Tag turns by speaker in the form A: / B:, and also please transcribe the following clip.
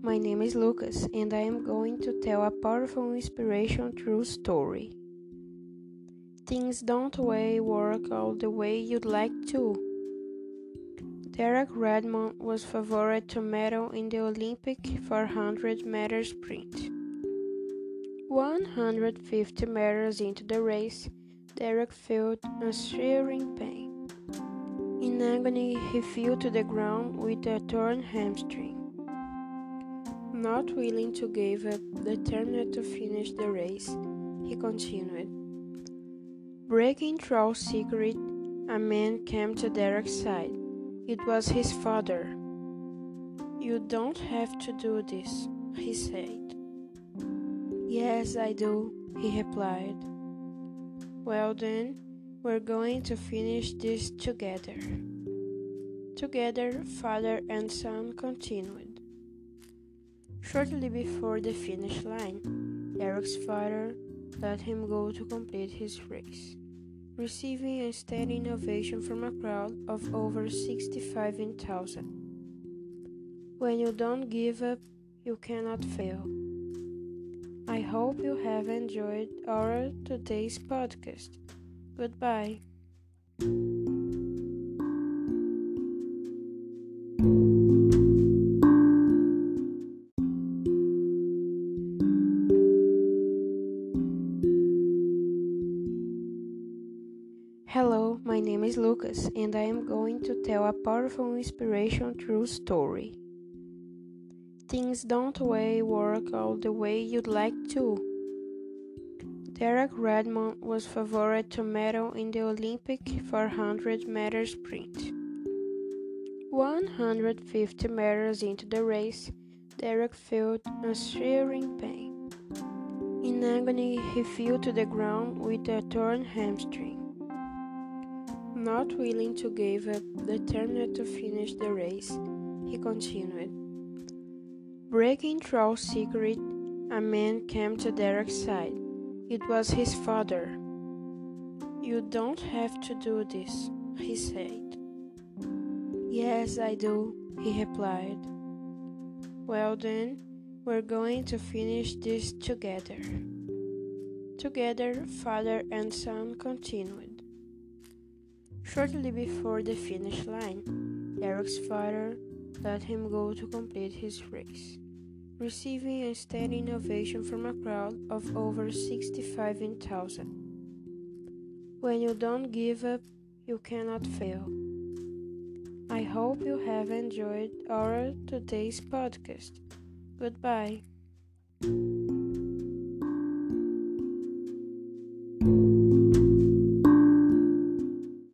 A: my name is Lucas, and I am going to tell a powerful inspiration true story. Things don't always work out the way you'd like to. Derek Redmond was favored to medal in the Olympic 400 meter sprint. 150 meters into the race, Derek felt a searing pain. In agony, he fell to the ground with a torn hamstring. Not willing to give up, determined to finish the race, he continued. Breaking through secret, a man came to Derek's side. It was his father. You don't have to do this, he said. Yes, I do, he replied. Well, then, we're going to finish this together. Together, father and son continued. Shortly before the finish line, Derek's father let him go to complete his race, receiving a standing ovation from a crowd of over 65,000. When you don't give up, you cannot fail. I hope you have enjoyed our today's podcast. Goodbye. My name is Lucas, and I am going to tell a powerful inspiration true story. Things don't always work out the way you'd like to. Derek Redmond was favored to medal in the Olympic 400 meter sprint. 150 meters into the race, Derek felt a searing pain. In agony, he fell to the ground with a torn hamstring. Not willing to give up, determined to finish the race, he continued. Breaking through secret, a man came to Derek's side. It was his father. You don't have to do this, he said. Yes, I do, he replied. Well, then, we're going to finish this together. Together, father and son continued. Shortly before the finish line, Derek's father let him go to complete his race, receiving a standing ovation from a crowd of over 65,000. When you don't give up, you cannot fail. I hope you have enjoyed our today's podcast. Goodbye.